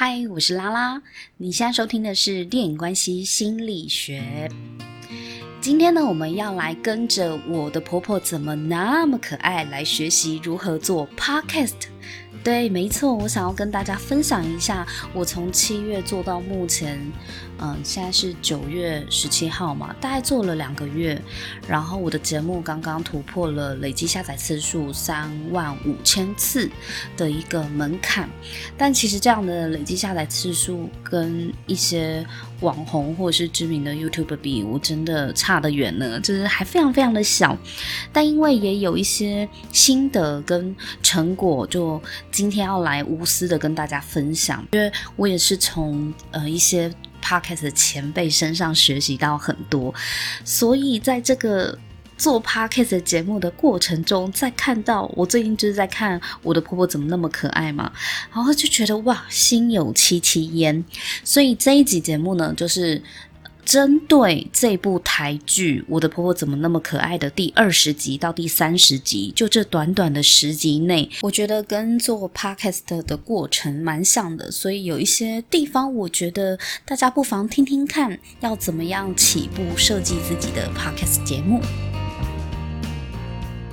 嗨，我是拉拉。你现在收听的是电影关系心理学。今天呢，我们要来跟着我的婆婆怎么那么可爱来学习如何做 Podcast。对，没错，我想要跟大家分享一下，我从七月做到目前，嗯，现在是九月十七号嘛，大概做了两个月，然后我的节目刚刚突破了累计下载次数三万五千次的一个门槛，但其实这样的累计下载次数跟一些网红或者是知名的 YouTube 比，我真的差得远呢，就是还非常非常的小，但因为也有一些心得跟成果，就今天要来无私的跟大家分享，因为我也是从呃一些。Podcast 的前辈身上学习到很多，所以在这个做 Podcast 节目的过程中，在看到我最近就是在看我的婆婆怎么那么可爱嘛，然后就觉得哇，心有戚戚焉。所以这一集节目呢，就是。针对这部台剧《我的婆婆怎么那么可爱》的第二十集到第三十集，就这短短的十集内，我觉得跟做 podcast 的过程蛮像的，所以有一些地方，我觉得大家不妨听听看，要怎么样起步设计自己的 podcast 节目。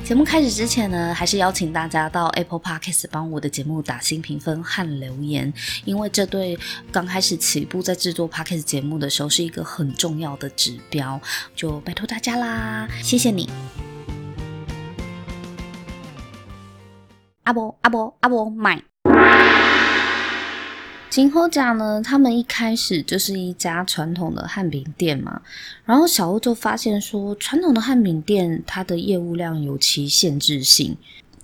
节目开始之前呢，还是邀请大家到 Apple Podcast 帮我的节目打新评分和留言，因为这对刚开始起步在制作 Podcast 节目的时候是一个很重要的指标，就拜托大家啦，谢谢你。阿伯阿伯阿伯买。今后家呢，他们一开始就是一家传统的汉饼店嘛，然后小欧就发现说，传统的汉饼店它的业务量有其限制性，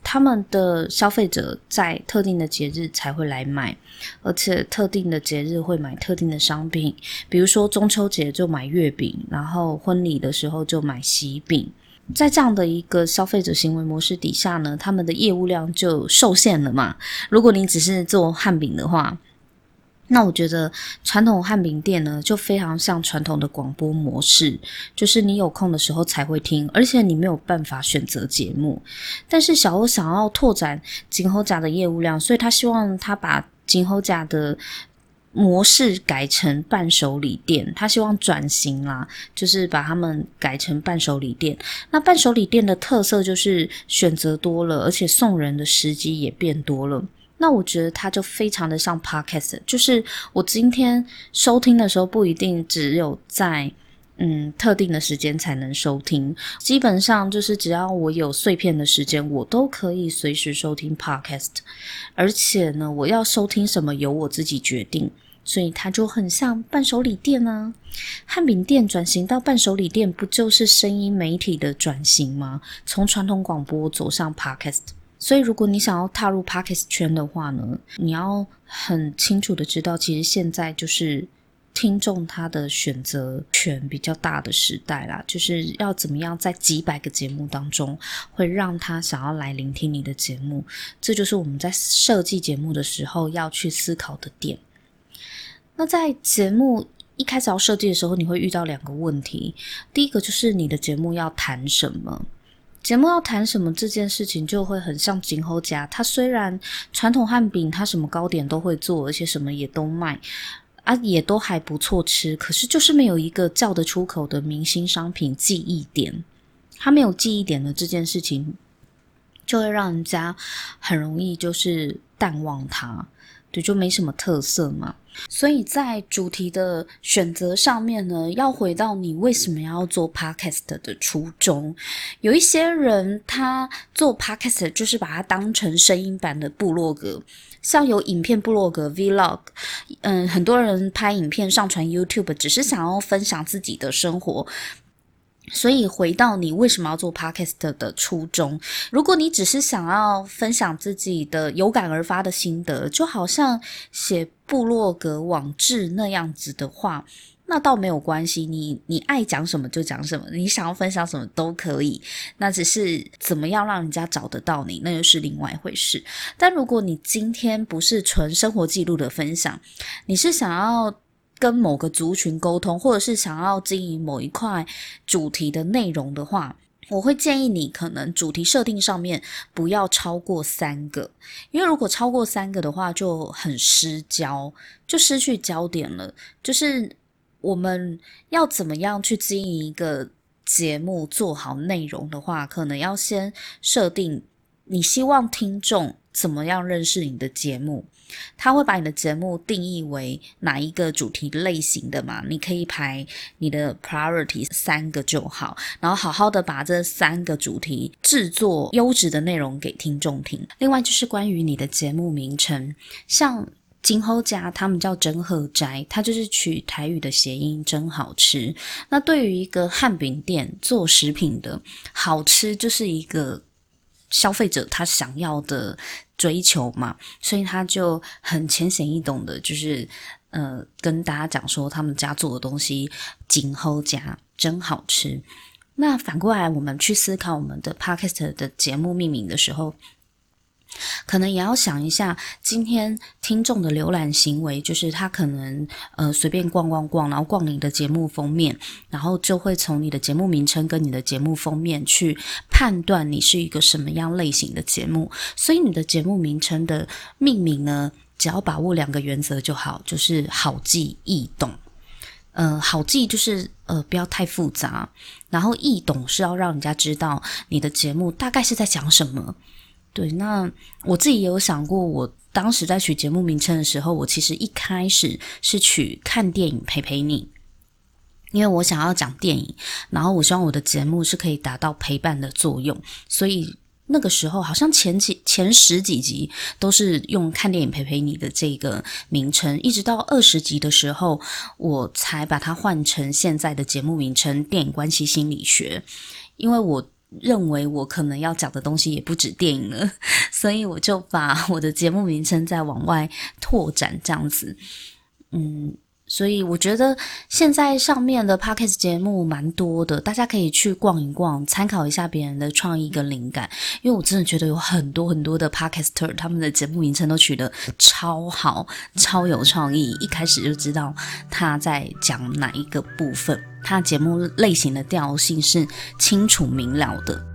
他们的消费者在特定的节日才会来买，而且特定的节日会买特定的商品，比如说中秋节就买月饼，然后婚礼的时候就买喜饼，在这样的一个消费者行为模式底下呢，他们的业务量就受限了嘛。如果你只是做汉饼的话，那我觉得传统汉饼店呢，就非常像传统的广播模式，就是你有空的时候才会听，而且你没有办法选择节目。但是小欧想要拓展今后家的业务量，所以他希望他把今后家的模式改成伴手礼店，他希望转型啦，就是把他们改成伴手礼店。那伴手礼店的特色就是选择多了，而且送人的时机也变多了。那我觉得它就非常的像 Podcast，就是我今天收听的时候不一定只有在嗯特定的时间才能收听，基本上就是只要我有碎片的时间，我都可以随时收听 Podcast。而且呢，我要收听什么由我自己决定，所以它就很像伴手礼店啊。汉饼店转型到伴手礼店，不就是声音媒体的转型吗？从传统广播走向 Podcast。所以，如果你想要踏入 Podcast 圈的话呢，你要很清楚的知道，其实现在就是听众他的选择权比较大的时代啦。就是要怎么样在几百个节目当中，会让他想要来聆听你的节目，这就是我们在设计节目的时候要去思考的点。那在节目一开始要设计的时候，你会遇到两个问题。第一个就是你的节目要谈什么。节目要谈什么这件事情就会很像今后家，他虽然传统汉饼，他什么糕点都会做，而且什么也都卖，啊，也都还不错吃，可是就是没有一个叫得出口的明星商品记忆点，他没有记忆点的这件事情，就会让人家很容易就是淡忘它。对，就没什么特色嘛。所以在主题的选择上面呢，要回到你为什么要做 podcast 的初衷。有一些人他做 podcast 就是把它当成声音版的部落格，像有影片部落格 vlog，嗯，很多人拍影片上传 YouTube，只是想要分享自己的生活。所以回到你为什么要做 Podcast 的初衷，如果你只是想要分享自己的有感而发的心得，就好像写部落格网志那样子的话，那倒没有关系。你你爱讲什么就讲什么，你想要分享什么都可以。那只是怎么样让人家找得到你，那又是另外一回事。但如果你今天不是纯生活记录的分享，你是想要跟某个族群沟通，或者是想要经营某一块主题的内容的话，我会建议你可能主题设定上面不要超过三个，因为如果超过三个的话就很失焦，就失去焦点了。就是我们要怎么样去经营一个节目，做好内容的话，可能要先设定你希望听众怎么样认识你的节目。他会把你的节目定义为哪一个主题类型的嘛？你可以排你的 priority 三个就好，然后好好的把这三个主题制作优质的内容给听众听。另外就是关于你的节目名称，像今后家他们叫真喝斋，它就是取台语的谐音，真好吃。那对于一个汉饼店做食品的，好吃就是一个消费者他想要的。追求嘛，所以他就很浅显易懂的，就是呃，跟大家讲说他们家做的东西真好吃，真好吃。那反过来，我们去思考我们的 Podcast 的节目命名的时候。可能也要想一下，今天听众的浏览行为，就是他可能呃随便逛逛逛，然后逛你的节目封面，然后就会从你的节目名称跟你的节目封面去判断你是一个什么样类型的节目。所以你的节目名称的命名呢，只要把握两个原则就好，就是好记易懂。呃，好记就是呃不要太复杂，然后易懂是要让人家知道你的节目大概是在讲什么。对，那我自己也有想过，我当时在取节目名称的时候，我其实一开始是取看电影陪陪你，因为我想要讲电影，然后我希望我的节目是可以达到陪伴的作用，所以那个时候好像前几前十几集都是用看电影陪陪你的这个名称，一直到二十集的时候，我才把它换成现在的节目名称《电影关系心理学》，因为我。认为我可能要讲的东西也不止电影了，所以我就把我的节目名称再往外拓展，这样子，嗯。所以我觉得现在上面的 Podcast 节目蛮多的，大家可以去逛一逛，参考一下别人的创意跟灵感。因为我真的觉得有很多很多的 Podcaster，他们的节目名称都取得超好，超有创意，一开始就知道他在讲哪一个部分，他节目类型的调性是清楚明了的。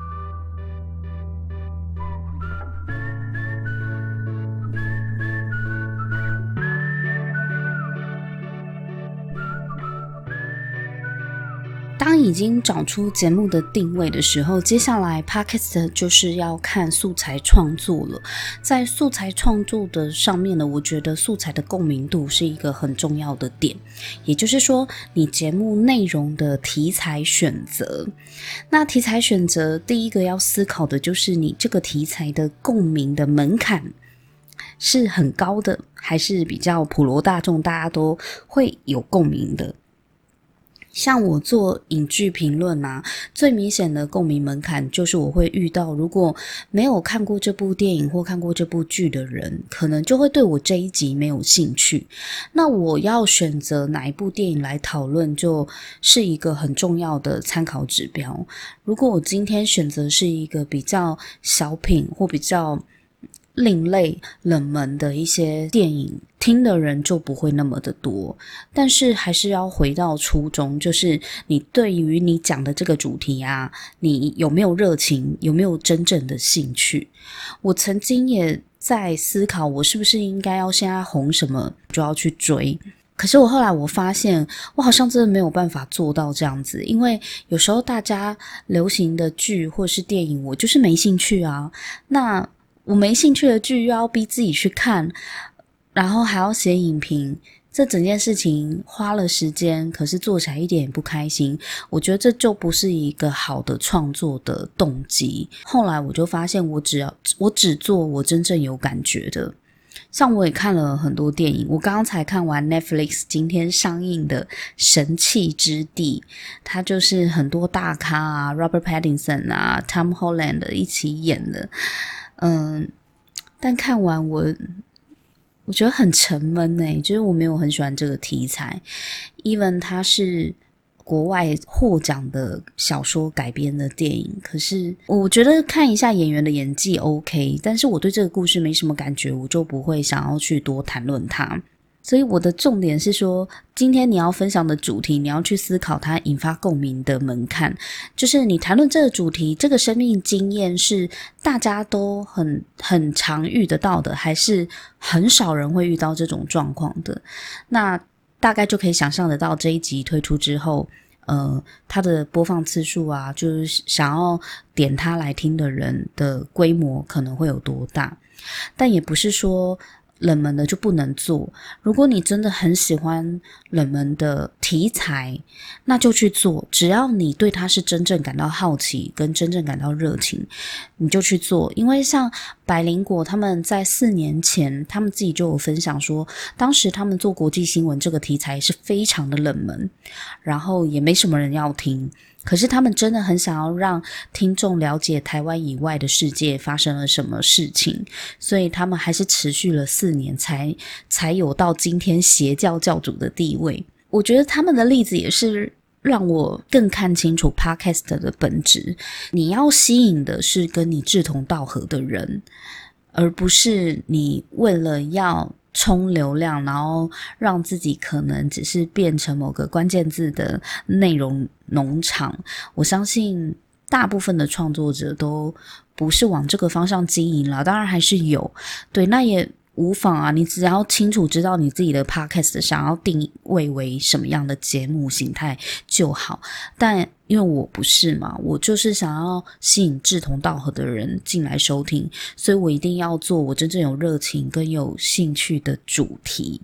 当已经找出节目的定位的时候，接下来 Podcast 就是要看素材创作了。在素材创作的上面呢，我觉得素材的共鸣度是一个很重要的点。也就是说，你节目内容的题材选择，那题材选择第一个要思考的就是你这个题材的共鸣的门槛是很高的，还是比较普罗大众，大家都会有共鸣的。像我做影剧评论啊，最明显的共鸣门槛就是我会遇到，如果没有看过这部电影或看过这部剧的人，可能就会对我这一集没有兴趣。那我要选择哪一部电影来讨论，就是一个很重要的参考指标。如果我今天选择是一个比较小品或比较另类、冷门的一些电影，听的人就不会那么的多。但是还是要回到初衷，就是你对于你讲的这个主题啊，你有没有热情，有没有真正的兴趣？我曾经也在思考，我是不是应该要现在红什么就要去追。可是我后来我发现，我好像真的没有办法做到这样子，因为有时候大家流行的剧或是电影，我就是没兴趣啊。那我没兴趣的剧又要逼自己去看，然后还要写影评，这整件事情花了时间，可是做起来一点也不开心。我觉得这就不是一个好的创作的动机。后来我就发现，我只要我只做我真正有感觉的。像我也看了很多电影，我刚刚才看完 Netflix 今天上映的《神器之地》，它就是很多大咖啊，Robert Pattinson 啊，Tom Holland 一起演的。嗯，但看完我，我觉得很沉闷诶，就是我没有很喜欢这个题材。Even 它是国外获奖的小说改编的电影，可是我觉得看一下演员的演技 OK，但是我对这个故事没什么感觉，我就不会想要去多谈论它。所以我的重点是说，今天你要分享的主题，你要去思考它引发共鸣的门槛。就是你谈论这个主题，这个生命经验是大家都很很常遇得到的，还是很少人会遇到这种状况的？那大概就可以想象得到这一集推出之后，呃，它的播放次数啊，就是想要点它来听的人的规模可能会有多大。但也不是说。冷门的就不能做。如果你真的很喜欢冷门的题材，那就去做。只要你对它是真正感到好奇，跟真正感到热情，你就去做。因为像百灵果他们在四年前，他们自己就有分享说，当时他们做国际新闻这个题材是非常的冷门，然后也没什么人要听。可是他们真的很想要让听众了解台湾以外的世界发生了什么事情，所以他们还是持续了四年才，才有到今天邪教教主的地位。我觉得他们的例子也是让我更看清楚 Podcast 的本质。你要吸引的是跟你志同道合的人，而不是你为了要。冲流量，然后让自己可能只是变成某个关键字的内容农场。我相信大部分的创作者都不是往这个方向经营了，当然还是有，对，那也。无妨啊，你只要清楚知道你自己的 podcast 想要定位为什么样的节目形态就好。但因为我不是嘛，我就是想要吸引志同道合的人进来收听，所以我一定要做我真正有热情跟有兴趣的主题。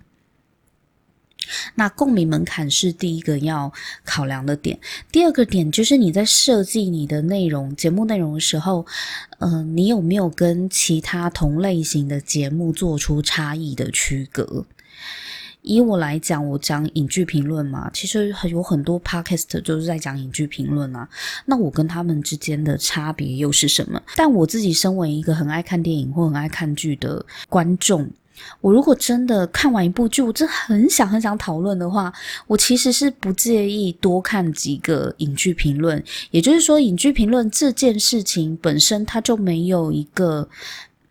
那共鸣门槛是第一个要考量的点，第二个点就是你在设计你的内容、节目内容的时候，呃，你有没有跟其他同类型的节目做出差异的区隔？以我来讲，我讲影剧评论嘛，其实有很多 podcast 就是在讲影剧评论啊。那我跟他们之间的差别又是什么？但我自己身为一个很爱看电影或很爱看剧的观众。我如果真的看完一部剧，我真的很想很想讨论的话，我其实是不介意多看几个影剧评论。也就是说，影剧评论这件事情本身，它就没有一个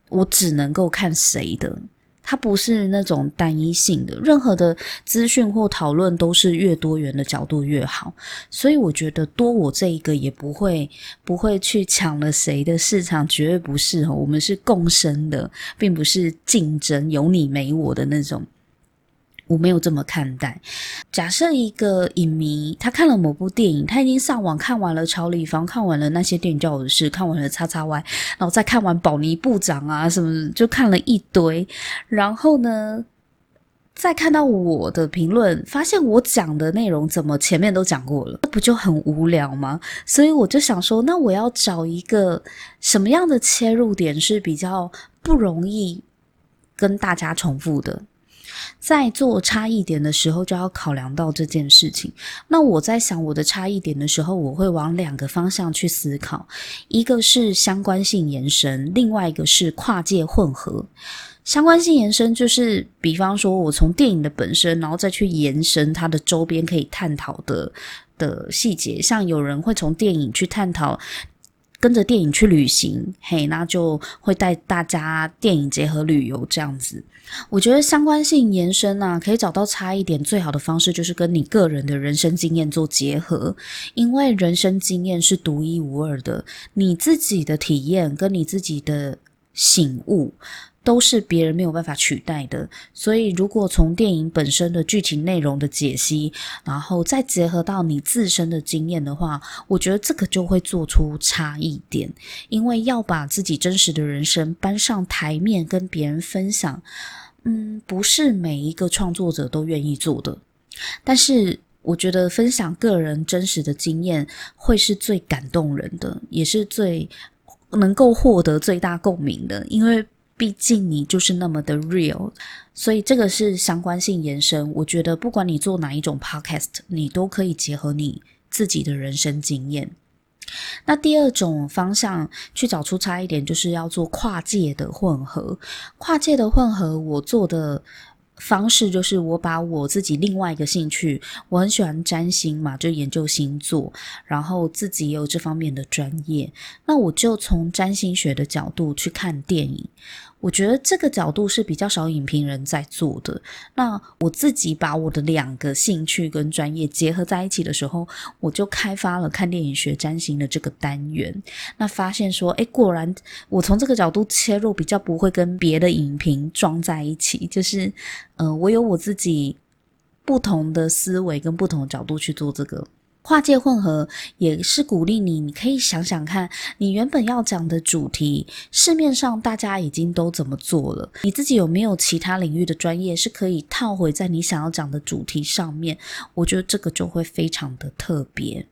我只能够看谁的。它不是那种单一性的，任何的资讯或讨论都是越多元的角度越好。所以我觉得多我这一个也不会不会去抢了谁的市场，绝对不是哦。我们是共生的，并不是竞争，有你没我的那种。我没有这么看待。假设一个影迷，他看了某部电影，他已经上网看完了《超立方》，看完了那些电影教我的事，看完了《叉叉 Y》，然后再看完宝尼部长啊什么，就看了一堆。然后呢，再看到我的评论，发现我讲的内容怎么前面都讲过了，那不就很无聊吗？所以我就想说，那我要找一个什么样的切入点是比较不容易跟大家重复的。在做差异点的时候，就要考量到这件事情。那我在想我的差异点的时候，我会往两个方向去思考，一个是相关性延伸，另外一个是跨界混合。相关性延伸就是，比方说我从电影的本身，然后再去延伸它的周边可以探讨的的细节，像有人会从电影去探讨。跟着电影去旅行，嘿，那就会带大家电影结合旅游这样子。我觉得相关性延伸啊，可以找到差一点，最好的方式就是跟你个人的人生经验做结合，因为人生经验是独一无二的，你自己的体验跟你自己的醒悟。都是别人没有办法取代的，所以如果从电影本身的剧情内容的解析，然后再结合到你自身的经验的话，我觉得这个就会做出差异点。因为要把自己真实的人生搬上台面跟别人分享，嗯，不是每一个创作者都愿意做的。但是我觉得分享个人真实的经验会是最感动人的，也是最能够获得最大共鸣的，因为。毕竟你就是那么的 real，所以这个是相关性延伸。我觉得不管你做哪一种 podcast，你都可以结合你自己的人生经验。那第二种方向去找出差一点，就是要做跨界的混合。跨界的混合，我做的。方式就是我把我自己另外一个兴趣，我很喜欢占星嘛，就研究星座，然后自己也有这方面的专业，那我就从占星学的角度去看电影。我觉得这个角度是比较少影评人在做的。那我自己把我的两个兴趣跟专业结合在一起的时候，我就开发了看电影学占星的这个单元。那发现说，诶，果然我从这个角度切入，比较不会跟别的影评撞在一起。就是，呃，我有我自己不同的思维跟不同的角度去做这个。跨界混合也是鼓励你，你可以想想看，你原本要讲的主题，市面上大家已经都怎么做了，你自己有没有其他领域的专业是可以套回在你想要讲的主题上面？我觉得这个就会非常的特别，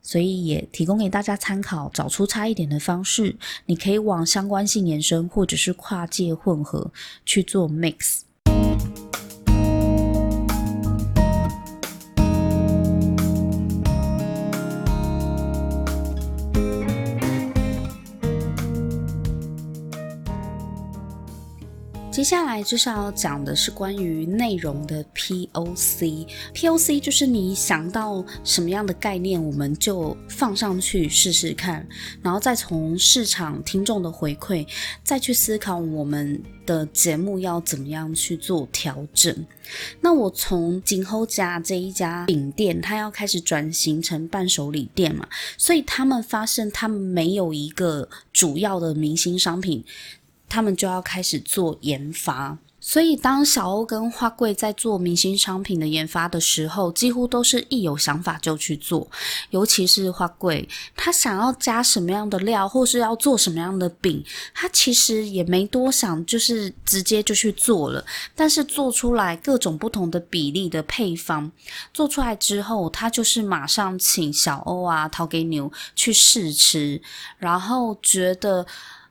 所以也提供给大家参考，找出差异点的方式，你可以往相关性延伸，或者是跨界混合去做 mix。接下来就是要讲的是关于内容的 POC。POC 就是你想到什么样的概念，我们就放上去试试看，然后再从市场听众的回馈，再去思考我们的节目要怎么样去做调整。那我从锦后家这一家饼店，它要开始转型成伴手礼店嘛，所以他们发现他们没有一个主要的明星商品。他们就要开始做研发，所以当小欧跟花贵在做明星商品的研发的时候，几乎都是一有想法就去做。尤其是花贵，他想要加什么样的料，或是要做什么样的饼，他其实也没多想，就是直接就去做了。但是做出来各种不同的比例的配方，做出来之后，他就是马上请小欧啊、陶给牛去试吃，然后觉得。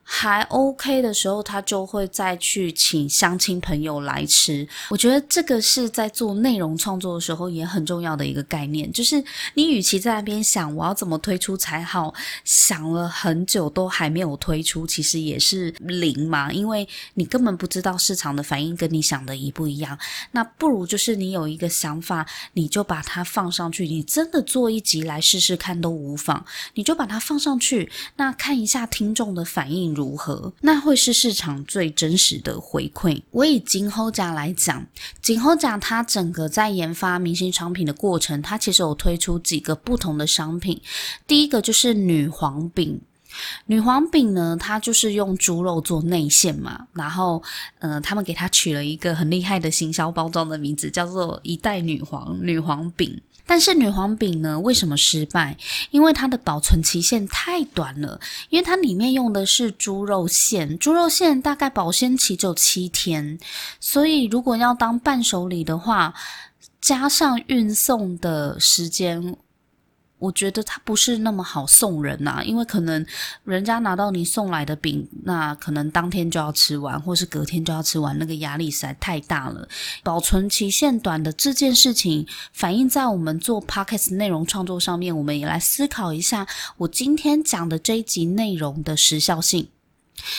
还 OK 的时候，他就会再去请相亲朋友来吃。我觉得这个是在做内容创作的时候也很重要的一个概念，就是你与其在那边想我要怎么推出才好，想了很久都还没有推出，其实也是零嘛，因为你根本不知道市场的反应跟你想的一不一样。那不如就是你有一个想法，你就把它放上去，你真的做一集来试试看都无妨，你就把它放上去，那看一下听众的反应。如何？那会是市场最真实的回馈。我以锦后家来讲，锦后家它整个在研发明星商品的过程，它其实有推出几个不同的商品。第一个就是女皇饼，女皇饼呢，它就是用猪肉做内馅嘛，然后呃，他们给它取了一个很厉害的行销包装的名字，叫做一代女皇女皇饼。但是女皇饼呢，为什么失败？因为它的保存期限太短了，因为它里面用的是猪肉馅，猪肉馅大概保鲜期只有七天，所以如果要当伴手礼的话，加上运送的时间。我觉得它不是那么好送人呐、因为可能人家拿到你送来的饼，那可能当天就要吃完，或是隔天就要吃完，那个压力实在太大了。保存期限短的这件事情，反映在我们做 Podcast 内容创作上面，我们也来思考一下，我今天讲的这一集内容的时效性。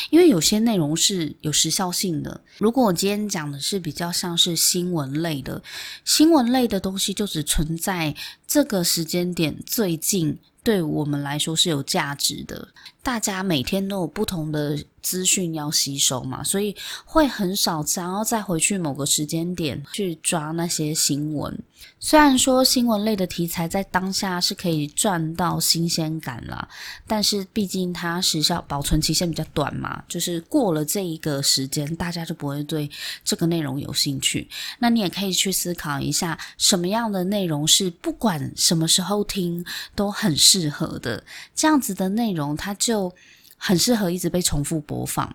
因为有些内容是有时效性的。如果我今天讲的是比较像是新闻类的，新闻类的东西就只存在这个时间点最近，对我们来说是有价值的。大家每天都有不同的资讯要吸收嘛，所以会很少想要再回去某个时间点去抓那些新闻。虽然说新闻类的题材在当下是可以赚到新鲜感啦，但是毕竟它时效保存期限比较短嘛，就是过了这一个时间，大家就不会对这个内容有兴趣。那你也可以去思考一下，什么样的内容是不管什么时候听都很适适合的，这样子的内容它就。很适合一直被重复播放。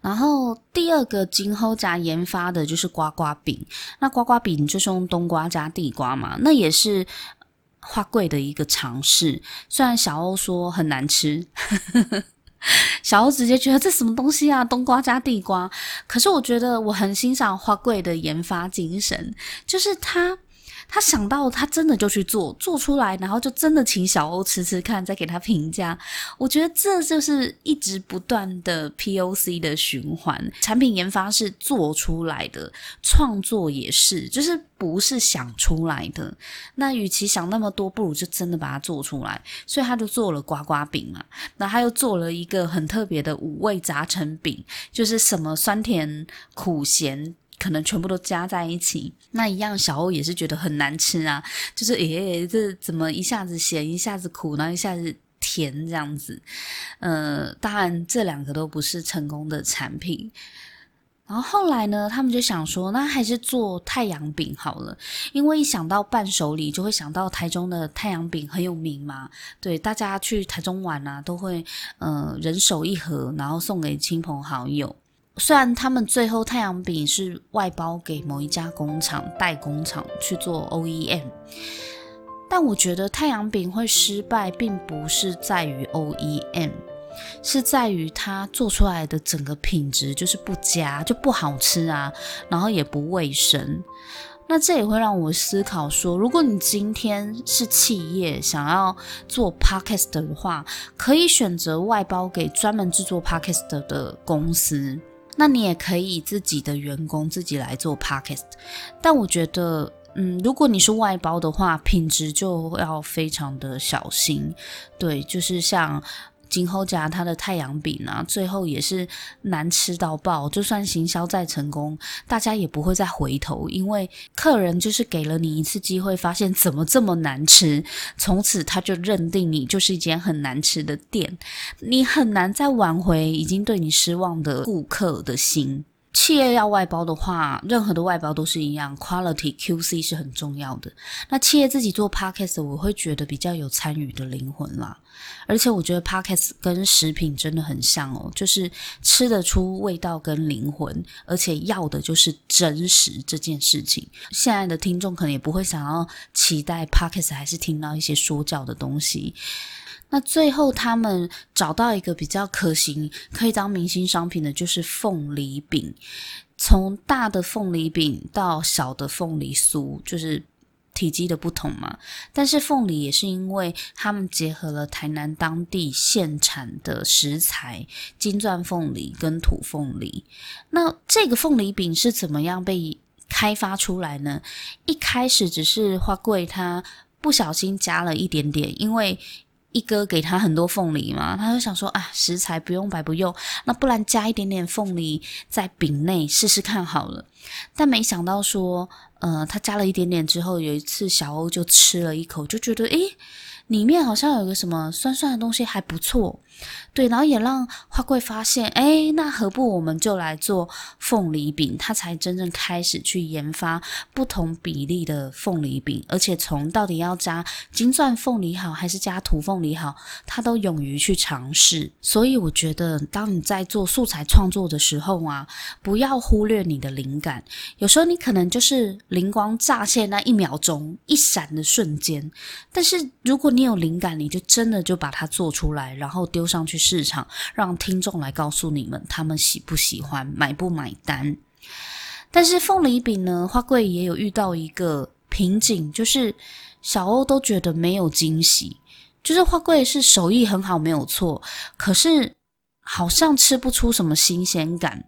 然后第二个今后家研发的就是瓜瓜饼，那瓜瓜饼就是用冬瓜加地瓜嘛，那也是花贵的一个尝试。虽然小欧说很难吃，小欧直接觉得这什么东西啊，冬瓜加地瓜。可是我觉得我很欣赏花贵的研发精神，就是他。他想到他真的就去做，做出来，然后就真的请小欧吃吃看，再给他评价。我觉得这就是一直不断的 POC 的循环。产品研发是做出来的，创作也是，就是不是想出来的。那与其想那么多，不如就真的把它做出来。所以他就做了呱呱饼嘛，那他又做了一个很特别的五味杂陈饼，就是什么酸甜苦咸。可能全部都加在一起，那一样小欧也是觉得很难吃啊，就是诶、欸，这怎么一下子咸，一下子苦，然后一下子甜这样子？呃，当然这两个都不是成功的产品。然后后来呢，他们就想说，那还是做太阳饼好了，因为一想到伴手礼，就会想到台中的太阳饼很有名嘛。对，大家去台中玩啊，都会呃人手一盒，然后送给亲朋好友。虽然他们最后太阳饼是外包给某一家工厂代工厂去做 OEM，但我觉得太阳饼会失败，并不是在于 OEM，是在于它做出来的整个品质就是不佳，就不好吃啊，然后也不卫生。那这也会让我思考说，如果你今天是企业想要做 Podcast 的话，可以选择外包给专门制作 Podcast 的公司。那你也可以自己的员工自己来做 podcast，但我觉得，嗯，如果你是外包的话，品质就要非常的小心。对，就是像。今后夹他的太阳饼啊，最后也是难吃到爆。就算行销再成功，大家也不会再回头，因为客人就是给了你一次机会，发现怎么这么难吃，从此他就认定你就是一间很难吃的店，你很难再挽回已经对你失望的顾客的心。企业要外包的话，任何的外包都是一样，quality QC 是很重要的。那企业自己做 podcast，我会觉得比较有参与的灵魂啦。而且我觉得 podcast 跟食品真的很像哦，就是吃得出味道跟灵魂，而且要的就是真实这件事情。现在的听众可能也不会想要期待 podcast 还是听到一些说教的东西。那最后，他们找到一个比较可行、可以当明星商品的，就是凤梨饼。从大的凤梨饼到小的凤梨酥，就是体积的不同嘛。但是凤梨也是因为他们结合了台南当地现产的食材——金钻凤梨跟土凤梨。那这个凤梨饼是怎么样被开发出来呢？一开始只是花贵他不小心加了一点点，因为。一哥给他很多凤梨嘛，他就想说啊，食材不用白不用，那不然加一点点凤梨在饼内试试看好了。但没想到说，呃，他加了一点点之后，有一次小欧就吃了一口，就觉得诶。里面好像有个什么酸酸的东西，还不错，对，然后也让花贵发现，诶，那何不我们就来做凤梨饼？他才真正开始去研发不同比例的凤梨饼，而且从到底要加金钻凤梨好，还是加土凤梨好，他都勇于去尝试。所以我觉得，当你在做素材创作的时候啊，不要忽略你的灵感。有时候你可能就是灵光乍现那一秒钟，一闪的瞬间，但是如果你有灵感，你就真的就把它做出来，然后丢上去市场，让听众来告诉你们他们喜不喜欢，买不买单。但是凤梨饼呢，花贵也有遇到一个瓶颈，就是小欧都觉得没有惊喜，就是花贵是手艺很好，没有错，可是好像吃不出什么新鲜感。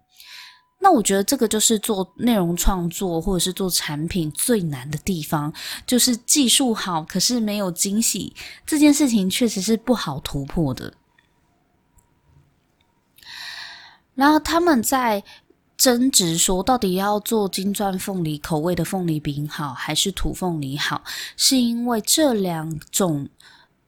那我觉得这个就是做内容创作或者是做产品最难的地方，就是技术好，可是没有惊喜，这件事情确实是不好突破的。然后他们在争执说，到底要做金钻凤梨口味的凤梨饼好，还是土凤梨好？是因为这两种。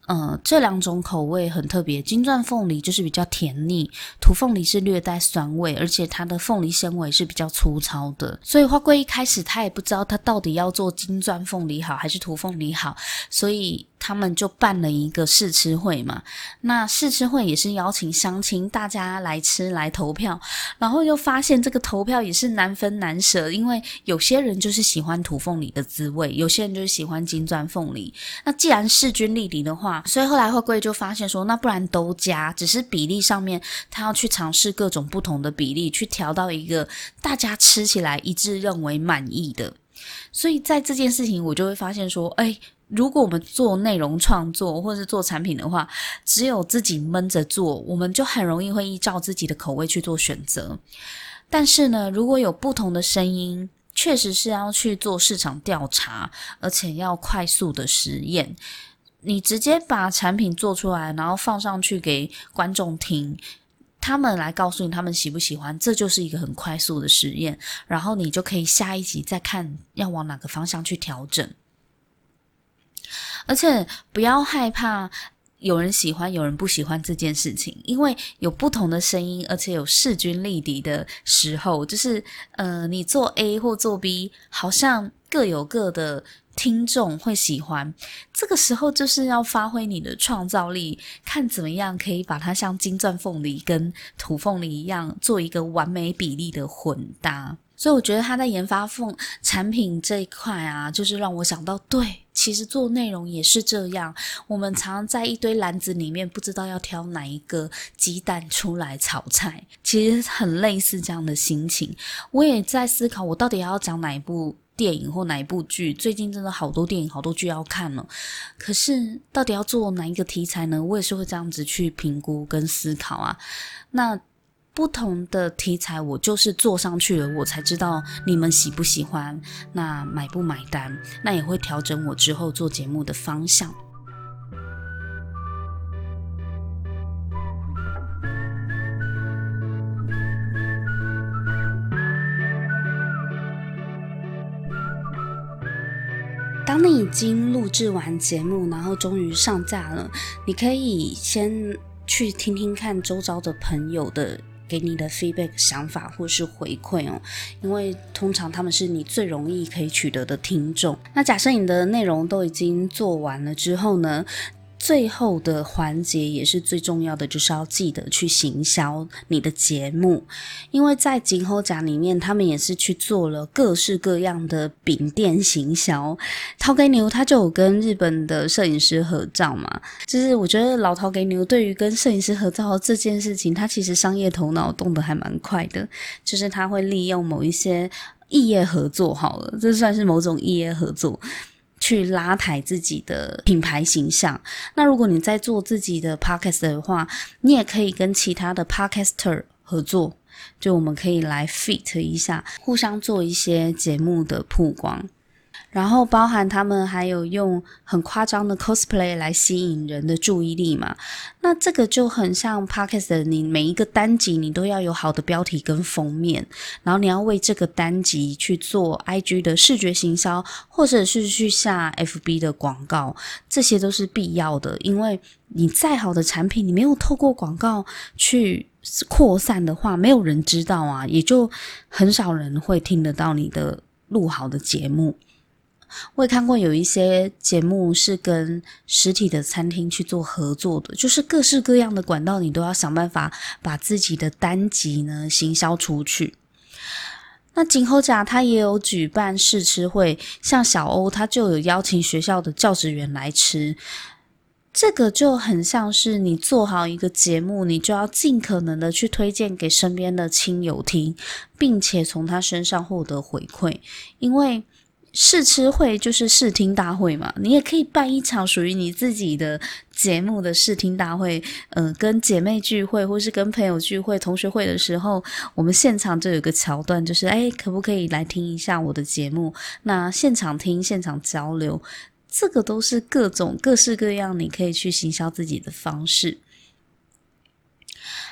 呃，这两种口味很特别，金钻凤梨就是比较甜腻，土凤梨是略带酸味，而且它的凤梨纤维是比较粗糙的。所以花贵一开始他也不知道他到底要做金钻凤梨好还是土凤梨好，所以。他们就办了一个试吃会嘛，那试吃会也是邀请乡亲大家来吃来投票，然后又发现这个投票也是难分难舍，因为有些人就是喜欢土凤梨的滋味，有些人就是喜欢金钻凤梨。那既然势均力敌的话，所以后来花贵就发现说，那不然都加，只是比例上面他要去尝试各种不同的比例，去调到一个大家吃起来一致认为满意的。所以在这件事情，我就会发现说，哎，如果我们做内容创作或是做产品的话，只有自己闷着做，我们就很容易会依照自己的口味去做选择。但是呢，如果有不同的声音，确实是要去做市场调查，而且要快速的实验。你直接把产品做出来，然后放上去给观众听，他们来告诉你他们喜不喜欢，这就是一个很快速的实验。然后你就可以下一集再看要往哪个方向去调整。而且不要害怕有人喜欢，有人不喜欢这件事情，因为有不同的声音，而且有势均力敌的时候，就是呃，你做 A 或做 B，好像各有各的。听众会喜欢，这个时候就是要发挥你的创造力，看怎么样可以把它像金钻凤梨跟土凤梨一样，做一个完美比例的混搭。所以我觉得他在研发凤产品这一块啊，就是让我想到，对，其实做内容也是这样。我们常常在一堆篮子里面，不知道要挑哪一个鸡蛋出来炒菜，其实很类似这样的心情。我也在思考，我到底要讲哪一部。电影或哪一部剧？最近真的好多电影、好多剧要看了。可是到底要做哪一个题材呢？我也是会这样子去评估跟思考啊。那不同的题材，我就是做上去了，我才知道你们喜不喜欢，那买不买单，那也会调整我之后做节目的方向。当你已经录制完节目，然后终于上架了，你可以先去听听看周遭的朋友的给你的 feedback 想法或是回馈哦，因为通常他们是你最容易可以取得的听众。那假设你的内容都已经做完了之后呢？最后的环节也是最重要的，就是要记得去行销你的节目，因为在金甌家里面，他们也是去做了各式各样的饼店行销。头家牛他就有跟日本的摄影师合照嘛，就是我觉得老头家牛对于跟摄影师合照这件事情，他其实商业头脑动得还蛮快的，就是他会利用某一些异业合作，好了，这算是某种异业合作。去拉抬自己的品牌形象。那如果你在做自己的 podcast 的话，你也可以跟其他的 podcaster 合作，就我们可以来 fit 一下，互相做一些节目的曝光。然后包含他们还有用很夸张的 cosplay 来吸引人的注意力嘛，那这个就很像 podcast 的，你每一个单集你都要有好的标题跟封面，然后你要为这个单集去做 IG 的视觉行销，或者是去下 FB 的广告，这些都是必要的，因为你再好的产品，你没有透过广告去扩散的话，没有人知道啊，也就很少人会听得到你的录好的节目。我也看过有一些节目是跟实体的餐厅去做合作的，就是各式各样的管道，你都要想办法把自己的单集呢行销出去。那金甌家他也有举办试吃会，像小欧他就有邀请学校的教职员来吃，这个就很像是你做好一个节目，你就要尽可能的去推荐给身边的亲友听，并且从他身上获得回馈，因为。试吃会就是试听大会嘛，你也可以办一场属于你自己的节目的试听大会。嗯、跟姐妹聚会或是跟朋友聚会、同学会的时候，我们现场就有个桥段，就是诶，可不可以来听一下我的节目？那现场听、现场交流，这个都是各种各式各样你可以去行销自己的方式。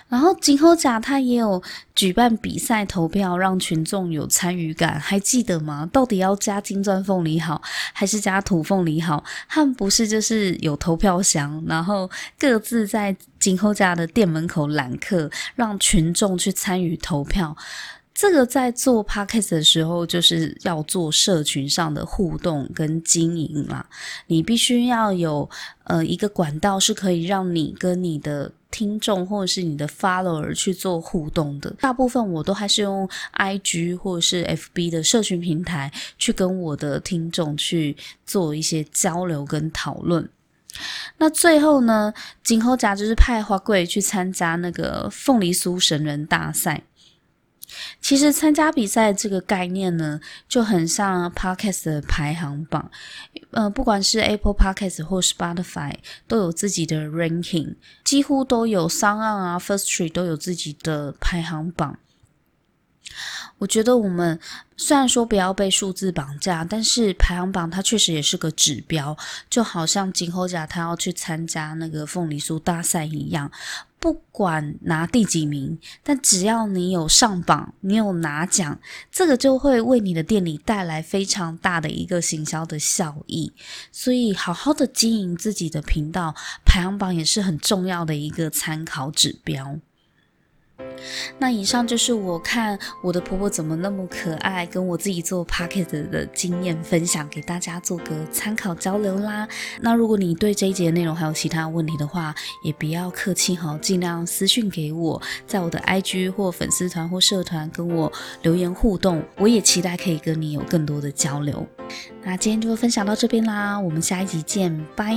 然后金猴家他也有举办比赛投票，让群众有参与感，还记得吗？到底要加金钻凤梨好，还是加土凤梨好？他们不是就是有投票箱，然后各自在金猴家的店门口揽客，让群众去参与投票。这个在做 podcast 的时候，就是要做社群上的互动跟经营嘛。你必须要有呃一个管道，是可以让你跟你的听众或者是你的 follower 去做互动的。大部分我都还是用 IG 或者是 FB 的社群平台去跟我的听众去做一些交流跟讨论。那最后呢，金甌家就是派花贵去参加那个凤梨酥神人大赛。其实参加比赛这个概念呢，就很像 Podcast 的排行榜，呃，不管是 Apple Podcast 或 Spotify 都有自己的 ranking，几乎都有 SoundOn 啊、Firstory 都有自己的排行榜。我觉得我们虽然说不要被数字绑架，但是排行榜它确实也是个指标，就好像金猴甲他要去参加那个凤梨酥大赛一样，不管拿第几名，但只要你有上榜，你有拿奖，这个就会为你的店里带来非常大的一个行销的效益。所以，好好的经营自己的频道，排行榜也是很重要的一个参考指标。那以上就是我看我的婆婆怎么那么可爱，跟我自己做 pocket 的经验分享给大家做个参考交流啦。那如果你对这一节的内容还有其他问题的话，也不要客气哈，尽量私讯给我，在我的 IG 或粉丝团或社团跟我留言互动，我也期待可以跟你有更多的交流。那今天就分享到这边啦，我们下一集见，拜。